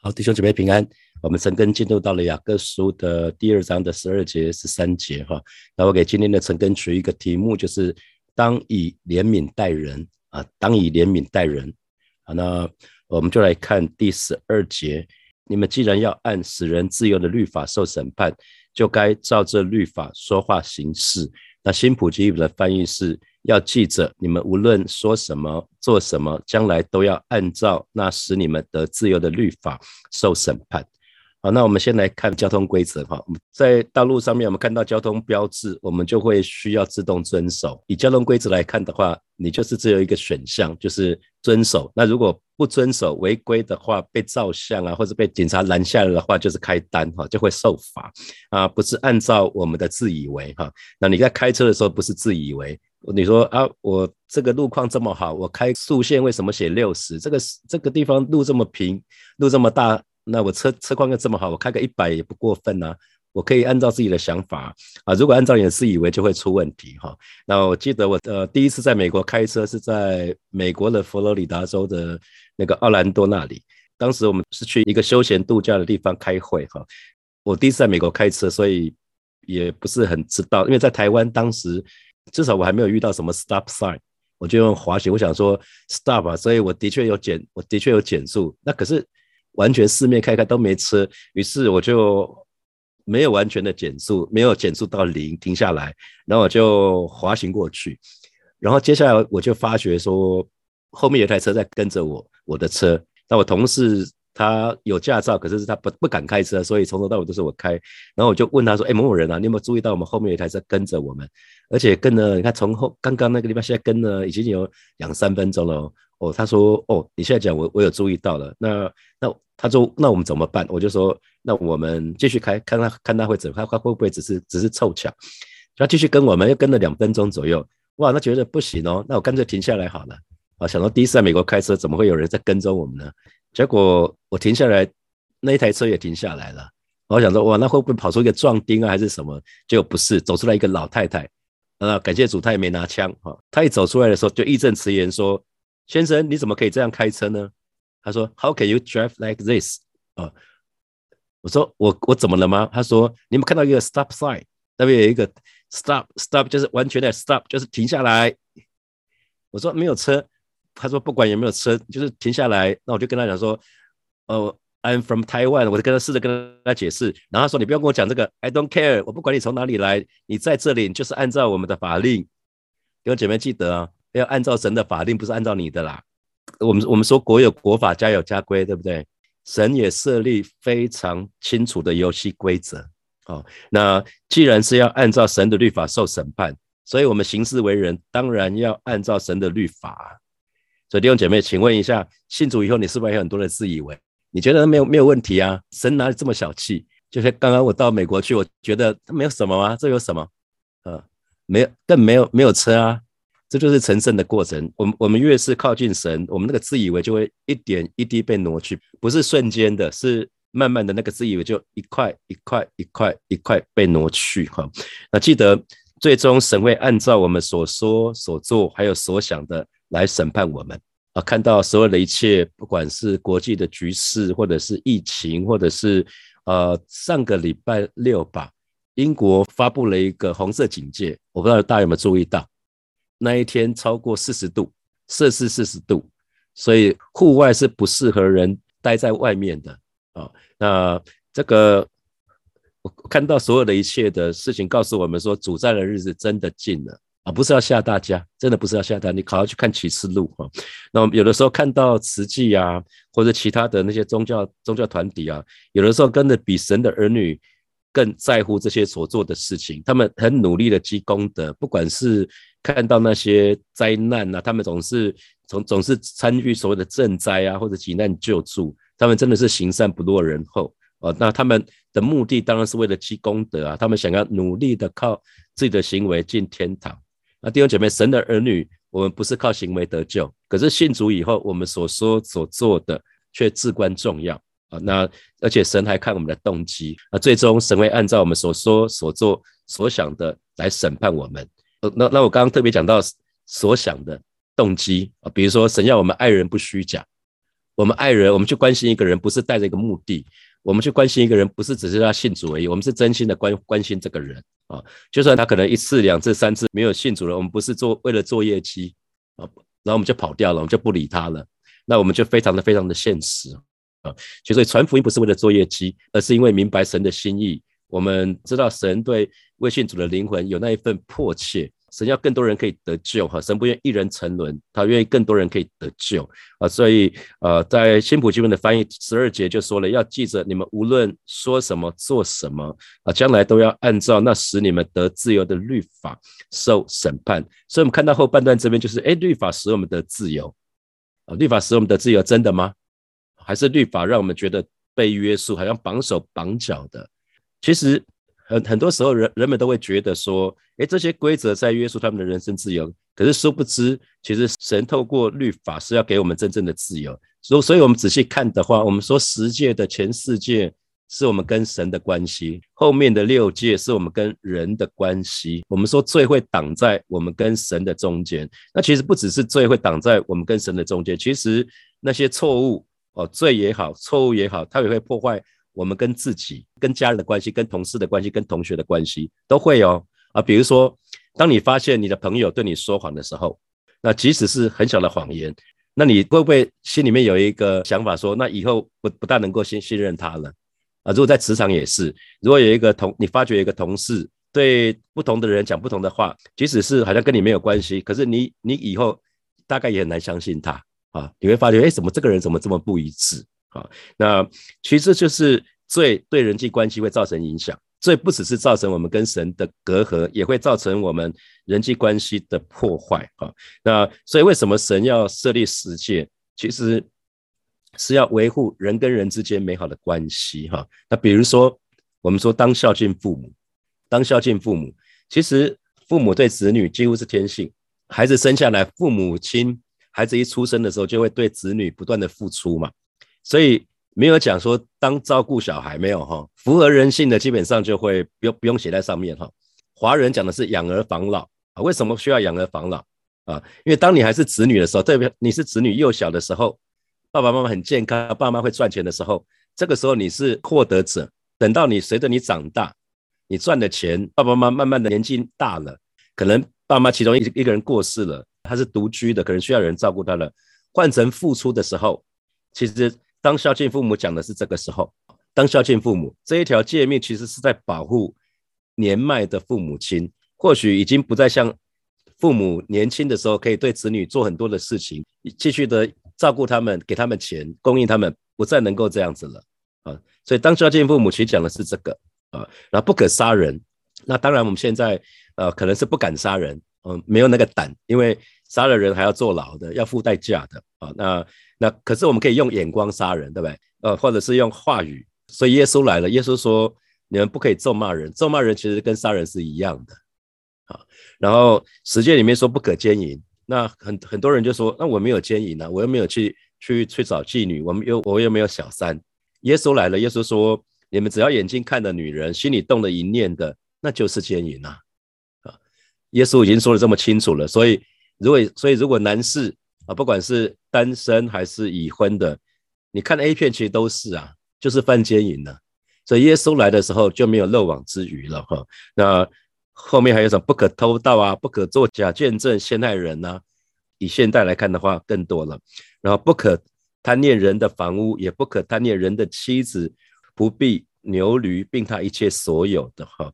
好，弟兄姐妹平安。我们陈根进入到了雅各书的第二章的十二节、十三节哈。那我给今天的陈根取一个题目，就是当以怜悯待人啊，当以怜悯待人。好，那我们就来看第十二节。你们既然要按使人自由的律法受审判，就该照这律法说话行事。那新普吉的翻译是。要记着，你们无论说什么、做什么，将来都要按照那使你们得自由的律法受审判。好，那我们先来看交通规则哈。在道路上面，我们看到交通标志，我们就会需要自动遵守。以交通规则来看的话，你就是只有一个选项，就是遵守。那如果不遵守、违规的话，被照相啊，或者被警察拦下来的话，就是开单哈，就会受罚啊。不是按照我们的自以为哈。那你在开车的时候，不是自以为。你说啊，我这个路况这么好，我开速线为什么写六十？这个这个地方路这么平，路这么大，那我车车况又这么好，我开个一百也不过分呐。我可以按照自己的想法啊，如果按照你的自以为，就会出问题哈。那我记得我呃第一次在美国开车是在美国的佛罗里达州的那个奥兰多那里，当时我们是去一个休闲度假的地方开会哈。我第一次在美国开车，所以也不是很知道，因为在台湾当时。至少我还没有遇到什么 stop sign，我就用滑行，我想说 stop 啊，所以我的确有减，我的确有减速。那可是完全四面开开都没车，于是我就没有完全的减速，没有减速到零，停下来，然后我就滑行过去。然后接下来我就发觉说，后面有台车在跟着我，我的车。那我同事。他有驾照，可是他不不敢开车，所以从头到尾都是我开。然后我就问他说：“哎，某某人啊，你有没有注意到我们后面有一台车跟着我们？而且跟了，你看从后刚刚那个地方，现在跟了已经有两三分钟了。”哦，他说：“哦，你现在讲我我有注意到了。那那他说那我们怎么办？我就说那我们继续开，看他看他会怎，他他会不会只是只是凑巧？他继续跟我们又跟了两分钟左右。哇，那觉得不行哦，那我干脆停下来好了。啊，想到第一次在美国开车，怎么会有人在跟踪我们呢？”结果我停下来，那一台车也停下来了。我想说，哇，那会不会跑出一个壮丁啊，还是什么？结果不是，走出来一个老太太。啊，感谢主，她也没拿枪哈。她一走出来的时候，就义正辞严说：“先生，你怎么可以这样开车呢？”他说：“How can you drive like this？” 啊，我说：“我我怎么了吗？”他说：“你们看到一个 stop sign，那边有一个 stop stop，就是完全的 stop，就是停下来。”我说：“没有车。”他说：“不管有没有车，就是停下来。”那我就跟他讲说：“呃，I'm from Taiwan。”我就跟他试着跟他解释。然后他说：“你不要跟我讲这个，I don't care。我不管你从哪里来，你在这里你就是按照我们的法令。弟兄姐妹记得啊，要按照神的法令，不是按照你的啦。我们我们说国有国法，家有家规，对不对？神也设立非常清楚的游戏规则。哦，那既然是要按照神的律法受审判，所以我们行事为人当然要按照神的律法。”所以弟兄姐妹，请问一下，信主以后，你是不是有很多的自以为？你觉得没有没有问题啊？神哪里这么小气？就是刚刚我到美国去，我觉得他没有什么啊，这有什么？呃，没有，更没有没有车啊，这就是成圣的过程。我们我们越是靠近神，我们那个自以为就会一点一滴被挪去，不是瞬间的，是慢慢的那个自以为就一块一块一块一块被挪去。哈，那记得最终神会按照我们所说所做还有所想的。来审判我们啊！看到所有的一切，不管是国际的局势，或者是疫情，或者是呃上个礼拜六吧，英国发布了一个红色警戒，我不知道大家有没有注意到，那一天超过四十度，摄氏四十度，所以户外是不适合人待在外面的啊。那这个我看到所有的一切的事情，告诉我们说，主在的日子真的近了。啊，不是要吓大家，真的不是要吓大家。你考要去看启示录哈，那我们有的时候看到慈济啊，或者其他的那些宗教宗教团体啊，有的时候跟着比神的儿女更在乎这些所做的事情。他们很努力的积功德，不管是看到那些灾难啊，他们总是总总是参与所谓的赈灾啊，或者急难救助。他们真的是行善不落人后啊。那他们的目的当然是为了积功德啊，他们想要努力的靠自己的行为进天堂。那弟兄姐妹，神的儿女，我们不是靠行为得救，可是信主以后，我们所说所做的却至关重要啊。那而且神还看我们的动机啊，最终神会按照我们所说所做所想的来审判我们。那那我刚刚特别讲到所想的动机啊，比如说神要我们爱人不虚假，我们爱人，我们去关心一个人，不是带着一个目的。我们去关心一个人，不是只是他信主而已，我们是真心的关关心这个人啊。就算他可能一次、两次、三次没有信主了，我们不是做为了做业绩啊，然后我们就跑掉了，我们就不理他了。那我们就非常的非常的现实啊。所以传福音不是为了做业绩，而是因为明白神的心意。我们知道神对未信主的灵魂有那一份迫切。神要更多人可以得救哈，神不愿一人沉沦，他愿意更多人可以得救啊，所以呃，在新普经文的翻译十二节就说了，要记着你们无论说什么做什么啊，将来都要按照那使你们得自由的律法受审判。所以我们看到后半段这边就是，哎，律法使我们得自由啊，律法使我们得自由，真的吗？还是律法让我们觉得被约束，好像绑手绑脚的？其实。很很多时候，人人们都会觉得说，哎，这些规则在约束他们的人身自由。可是殊不知，其实神透过律法是要给我们真正的自由。所所以，我们仔细看的话，我们说十诫的前四诫是我们跟神的关系，后面的六诫是我们跟人的关系。我们说罪会挡在我们跟神的中间，那其实不只是罪会挡在我们跟神的中间，其实那些错误哦，罪也好，错误也好，它也会破坏。我们跟自己、跟家人的关系、跟同事的关系、跟同学的关系都会哦啊，比如说，当你发现你的朋友对你说谎的时候，那即使是很小的谎言，那你会不会心里面有一个想法说，那以后不不大能够信信任他了啊？如果在职场也是，如果有一个同你发觉一个同事对不同的人讲不同的话，即使是好像跟你没有关系，可是你你以后大概也很难相信他啊，你会发觉，哎，怎么这个人怎么这么不一致？好，那其实就是罪对人际关系会造成影响。罪不只是造成我们跟神的隔阂，也会造成我们人际关系的破坏。哈，那所以为什么神要设立十诫？其实是要维护人跟人之间美好的关系。哈，那比如说我们说当孝敬父母，当孝敬父母，其实父母对子女几乎是天性。孩子生下来，父母亲孩子一出生的时候，就会对子女不断的付出嘛。所以没有讲说当照顾小孩没有哈，符合人性的基本上就会不用不用写在上面哈。华人讲的是养儿防老啊，为什么需要养儿防老啊？因为当你还是子女的时候，特别你是子女幼小的时候，爸爸妈妈很健康，爸妈会赚钱的时候，这个时候你是获得者。等到你随着你长大，你赚的钱，爸爸妈妈慢慢的年纪大了，可能爸妈其中一一个人过世了，他是独居的，可能需要有人照顾他了，换成付出的时候，其实。当孝敬父母讲的是这个时候，当孝敬父母这一条诫命，其实是在保护年迈的父母亲，或许已经不再像父母年轻的时候可以对子女做很多的事情，继续的照顾他们，给他们钱，供应他们，不再能够这样子了啊。所以当孝敬父母其实讲的是这个啊，然后不可杀人。那当然我们现在呃可能是不敢杀人，嗯，没有那个胆，因为杀了人还要坐牢的，要付代价的啊。那那可是我们可以用眼光杀人，对不对？呃，或者是用话语。所以耶稣来了，耶稣说：“你们不可以咒骂人，咒骂人其实跟杀人是一样的。”啊，然后十诫里面说不可奸淫，那很很多人就说：“那我没有奸淫呢，我又没有去去去找妓女，我们又我又没有小三。”耶稣来了，耶稣说：“你们只要眼睛看的女人，心里动了一念的，那就是奸淫呐。”啊，耶稣已经说的这么清楚了，所以如果所以如果男士。啊，不管是单身还是已婚的，你看 A 片其实都是啊，就是犯奸淫的。所以耶稣来的时候就没有漏网之鱼了哈。那后面还有什么不可偷盗啊，不可作假见证陷害人呐？以现代来看的话，更多了。然后不可贪恋人的房屋，也不可贪恋人的妻子、不必牛驴，并他一切所有的哈。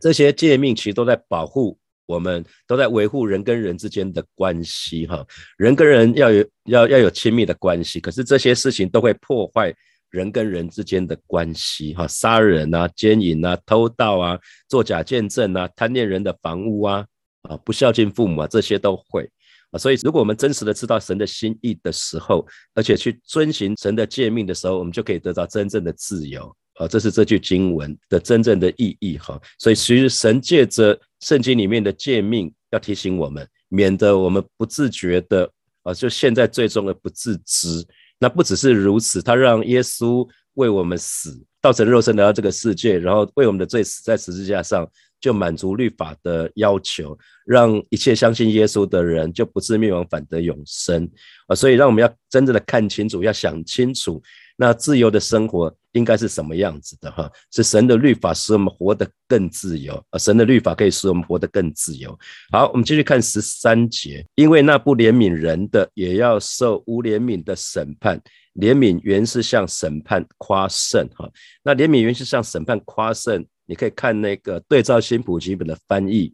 这些诫命其实都在保护。我们都在维护人跟人之间的关系，哈，人跟人要有要要有亲密的关系，可是这些事情都会破坏人跟人之间的关系，哈，杀人啊、奸淫啊、偷盗啊、作假见证啊、贪恋人的房屋啊、啊不孝敬父母啊，这些都会啊。所以，如果我们真实的知道神的心意的时候，而且去遵循神的诫命的时候，我们就可以得到真正的自由。啊，这是这句经文的真正的意义哈。所以其实神借着圣经里面的诫命，要提醒我们，免得我们不自觉的啊，就现在最终的不自知。那不只是如此，他让耶稣为我们死，道成肉身来到这个世界，然后为我们的罪死在十字架上，就满足律法的要求，让一切相信耶稣的人就不至灭亡，反得永生啊！所以，让我们要真正的看清楚，要想清楚，那自由的生活应该是什么样子的哈？是神的律法使我们活得更自由啊！神的律法可以使我们活得更自由。好，我们继续看十三节，因为那不怜悯人的，也要受无怜悯的审判。怜悯原是向审判夸胜哈，那怜悯原是向审判夸胜，你可以看那个对照新普基本的翻译，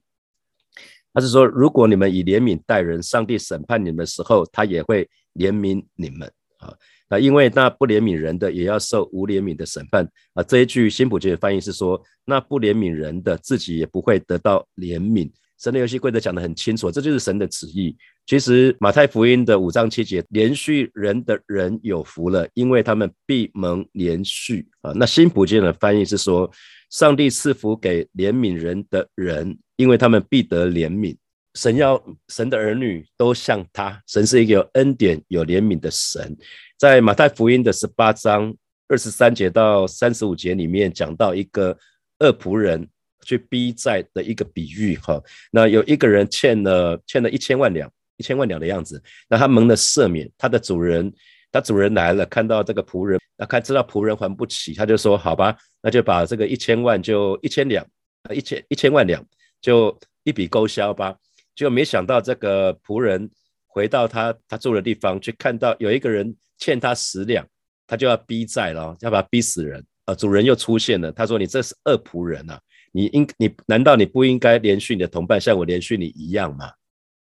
他是说，如果你们以怜悯待人，上帝审判你们的时候，他也会怜悯你们啊。那因为那不怜悯人的，也要受无怜悯的审判啊。这一句新普基的翻译是说，那不怜悯人的，自己也不会得到怜悯。神的游戏规则讲得很清楚，这就是神的旨意。其实马太福音的五章七节，连续人的人有福了，因为他们必蒙连续啊。那新普京的翻译是说，上帝赐福给怜悯人的人，因为他们必得怜悯。神要神的儿女都像他，神是一个有恩典、有怜悯的神。在马太福音的十八章二十三节到三十五节里面，讲到一个恶仆人。去逼债的一个比喻哈，那有一个人欠了欠了一千万两，一千万两的样子，那他蒙了赦免，他的主人，他主人来了，看到这个仆人，那看知道仆人还不起，他就说好吧，那就把这个一千万就一千两，一千一千万两就一笔勾销吧，就没想到这个仆人回到他他住的地方，去看到有一个人欠他十两，他就要逼债了，要把他逼死人，啊，主人又出现了，他说你这是恶仆人啊。你应你难道你不应该连续你的同伴，像我连续你一样吗？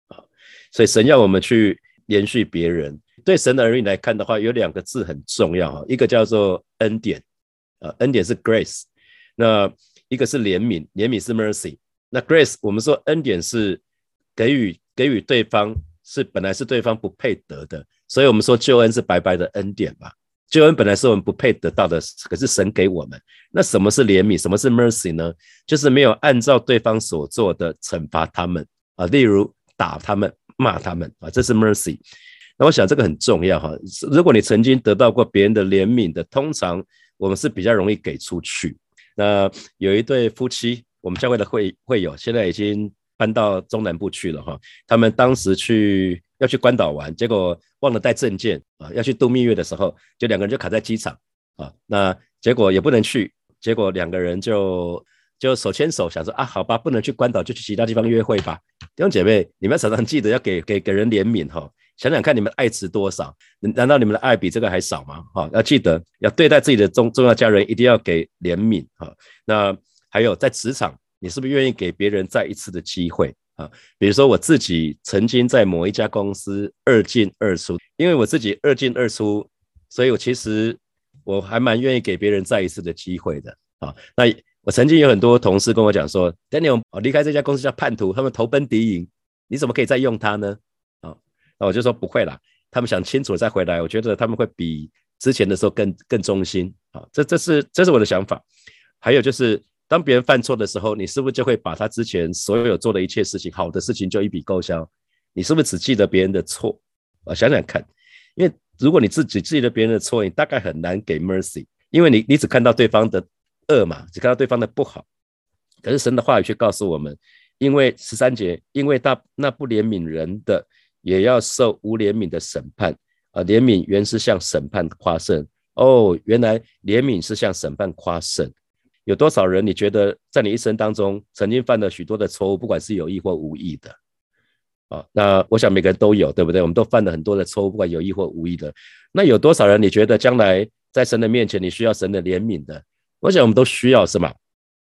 啊，所以神要我们去连续别人。对神的儿女来看的话，有两个字很重要哈，一个叫做恩典，呃，恩典是 grace，那一个是怜悯，怜悯是 mercy。那 grace 我们说恩典是给予给予对方是本来是对方不配得的，所以我们说救恩是白白的恩典嘛。救恩本来是我们不配得到的，可是神给我们。那什么是怜悯？什么是 mercy 呢？就是没有按照对方所做的惩罚他们啊，例如打他们、骂他们啊，这是 mercy。那我想这个很重要哈。如果你曾经得到过别人的怜悯的，通常我们是比较容易给出去。那有一对夫妻，我们教会的会会友，现在已经搬到中南部去了哈。他们当时去。要去关岛玩，结果忘了带证件啊！要去度蜜月的时候，就两个人就卡在机场啊。那结果也不能去，结果两个人就就手牵手，想说啊，好吧，不能去关岛，就去其他地方约会吧。弟兄姐妹，你们常常记得要给给给人怜悯哈，想想看你们爱值多少？难道你们的爱比这个还少吗？哈，要记得要对待自己的重重要家人，一定要给怜悯哈。那还有在职场，你是不是愿意给别人再一次的机会？啊，比如说我自己曾经在某一家公司二进二出，因为我自己二进二出，所以我其实我还蛮愿意给别人再一次的机会的。啊，那我曾经有很多同事跟我讲说，Daniel，我离开这家公司叫叛徒，他们投奔敌营，你怎么可以再用他呢？啊，那我就说不会啦，他们想清楚再回来，我觉得他们会比之前的时候更更忠心。啊，这这是这是我的想法。还有就是。当别人犯错的时候，你是不是就会把他之前所有做的一切事情、好的事情就一笔勾销？你是不是只记得别人的错？啊，想想看，因为如果你自己记得别人的错，你大概很难给 mercy，因为你你只看到对方的恶嘛，只看到对方的不好。可是神的话语却告诉我们，因为十三节，因为他那不怜悯人的，也要受无怜悯的审判啊。怜悯原是向审判夸胜哦，原来怜悯是向审判夸胜。有多少人？你觉得在你一生当中曾经犯了许多的错误，不管是有意或无意的，啊？那我想每个人都有，对不对？我们都犯了很多的错误，不管有意或无意的。那有多少人？你觉得将来在神的面前，你需要神的怜悯的？我想我们都需要，是吗？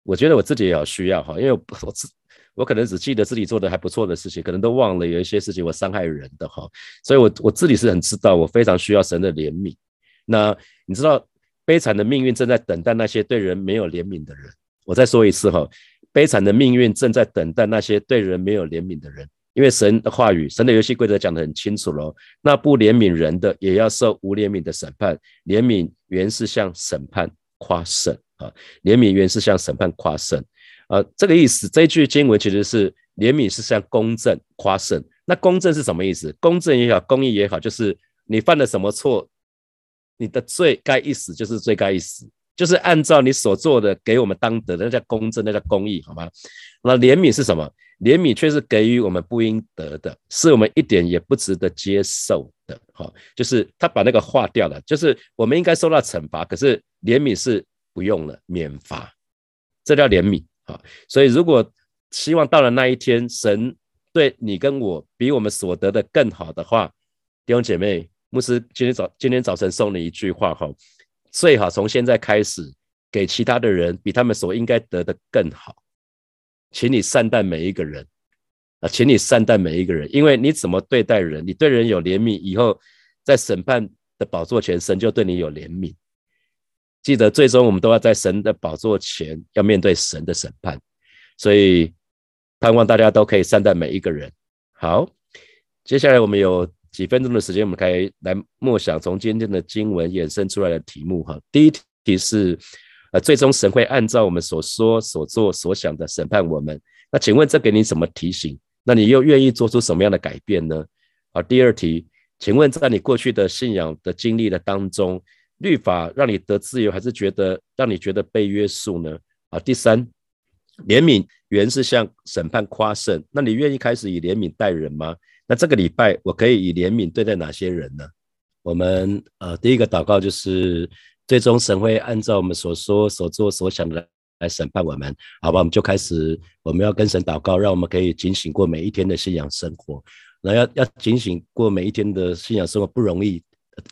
我觉得我自己也要需要哈，因为我我自我可能只记得自己做的还不错的事情，可能都忘了有一些事情我伤害人的哈。所以，我我自己是很知道，我非常需要神的怜悯。那你知道？悲惨的命运正在等待那些对人没有怜悯的人。我再说一次哈，悲惨的命运正在等待那些对人没有怜悯的人。因为神的话语、神的游戏规则讲得很清楚喽，那不怜悯人的也要受无怜悯的审判。怜悯原是向审判夸胜啊，怜悯原是向审判夸胜啊。这个意思，这一句经文其实是怜悯是向公正夸胜。那公正是什么意思？公正也好，公义也好，就是你犯了什么错。你的罪该一死就是罪该一死，就是按照你所做的给我们当得的，那叫公正，那叫公义，好吗？那怜悯是什么？怜悯却是给予我们不应得的，是我们一点也不值得接受的。好，就是他把那个化掉了，就是我们应该受到惩罚，可是怜悯是不用了，免罚，这叫怜悯。好，所以如果希望到了那一天，神对你跟我比我们所得的更好的话，弟兄姐妹，牧师今天早今天早晨送你一句话哈，最好从现在开始给其他的人比他们所应该得的更好。请你善待每一个人啊，请你善待每一个人，因为你怎么对待人，你对人有怜悯，以后在审判的宝座前，神就对你有怜悯。记得，最终我们都要在神的宝座前要面对神的审判，所以盼望大家都可以善待每一个人。好，接下来我们有几分钟的时间，我们可以来默想从今天的经文衍生出来的题目。哈，第一题是。呃，最终神会按照我们所说、所做、所想的审判我们。那请问这给你什么提醒？那你又愿意做出什么样的改变呢？啊，第二题，请问在你过去的信仰的经历的当中，律法让你得自由，还是觉得让你觉得被约束呢？啊，第三，怜悯原是向审判夸胜，那你愿意开始以怜悯待人吗？那这个礼拜我可以以怜悯对待哪些人呢？我们呃，第一个祷告就是。最终神会按照我们所说、所做、所想的来审判我们，好吧？我们就开始，我们要跟神祷告，让我们可以警醒过每一天的信仰生活。那要要警醒过每一天的信仰生活不容易，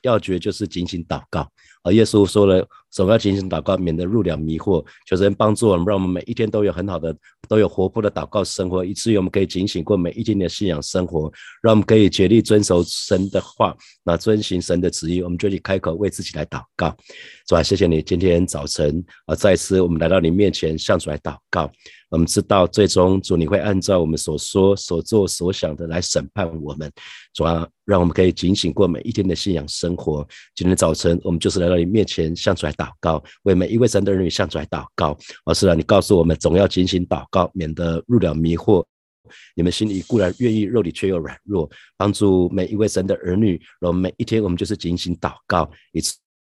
要诀就是警醒祷告。而耶稣说了，总要警醒祷告，免得入了迷惑，求神帮助我们，让我们每一天都有很好的、都有活泼的祷告生活，以至于我们可以警醒过每一天的信仰生活，让我们可以竭力遵守神的话，那遵行神的旨意，我们就去开口为自己来祷告。主啊，谢谢你今天早晨啊，再次我们来到你面前向主来祷告。我们知道，最终主你会按照我们所说、所做、所想的来审判我们。主啊，让我们可以警醒过每一天的信仰生活。今天早晨，我们就是来到你面前向主来祷祷告，为每一位神的儿女向主来祷告。而是啊，你告诉我们，总要警醒祷告，免得入了迷惑。你们心里固然愿意，肉体却又软弱。帮助每一位神的儿女，然后每一天我们就是警醒祷告，以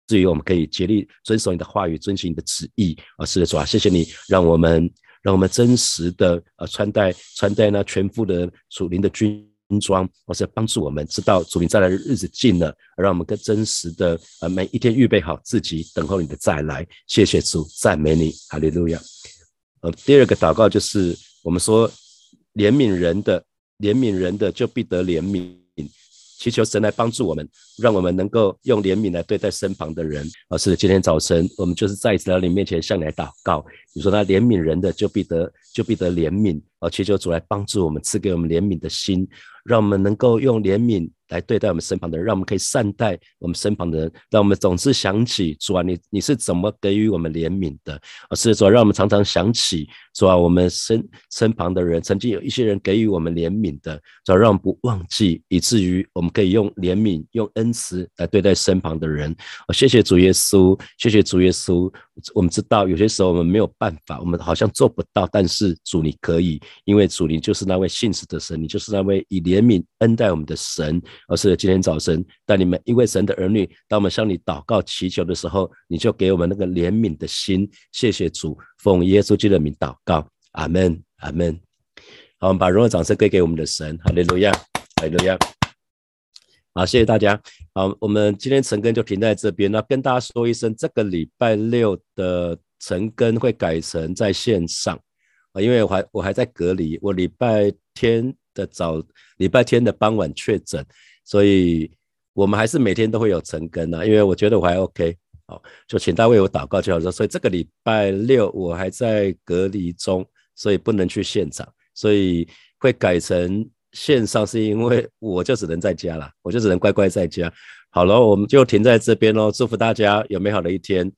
至于我们可以竭力遵守你的话语，遵循你的旨意。啊，是的，主啊，谢谢你，让我们。让我们真实的呃穿戴穿戴那全副的属灵的军装，或是帮助我们知道主你再来的日子近了，让我们更真实的呃每一天预备好自己，等候你的再来。谢谢主，赞美你，哈利路亚。呃，第二个祷告就是我们说怜悯人的，怜悯人的就必得怜悯。祈求神来帮助我们，让我们能够用怜悯来对待身旁的人。而是今天早晨，我们就是再一次来到你面前向你来祷告。你说那怜悯人的，就必得就必得怜悯。而祈求主来帮助我们，赐给我们怜悯的心，让我们能够用怜悯。来对待我们身旁的人，让我们可以善待我们身旁的人，让我们总是想起主啊，你你是怎么给予我们怜悯的？而是主，让我们常常想起主啊，我们身身旁的人，曾经有一些人给予我们怜悯的，主让我们不忘记，以至于我们可以用怜悯、用恩慈来对待身旁的人。谢谢主耶稣，谢谢主耶稣。我们知道有些时候我们没有办法，我们好像做不到，但是主你可以，因为主你就是那位信实的神，你就是那位以怜悯恩待我们的神。而是今天早晨带你们一位神的儿女，当我们向你祷告祈求的时候，你就给我们那个怜悯的心。谢谢主，奉耶稣基督的名祷告，阿门，阿门。好，我们把荣耀掌声归给我们的神，哈利路亚，哈利路亚。好，谢谢大家。好，我们今天晨更就停在这边。那跟大家说一声，这个礼拜六的晨更会改成在线上啊，因为我还我还在隔离，我礼拜天的早，礼拜天的傍晚确诊。所以，我们还是每天都会有陈根啊，因为我觉得我还 OK，好，就请大家为我祷告就好了。所以这个礼拜六我还在隔离中，所以不能去现场，所以会改成线上，是因为我就只能在家了，我就只能乖乖在家。好了，我们就停在这边喽，祝福大家有美好的一天。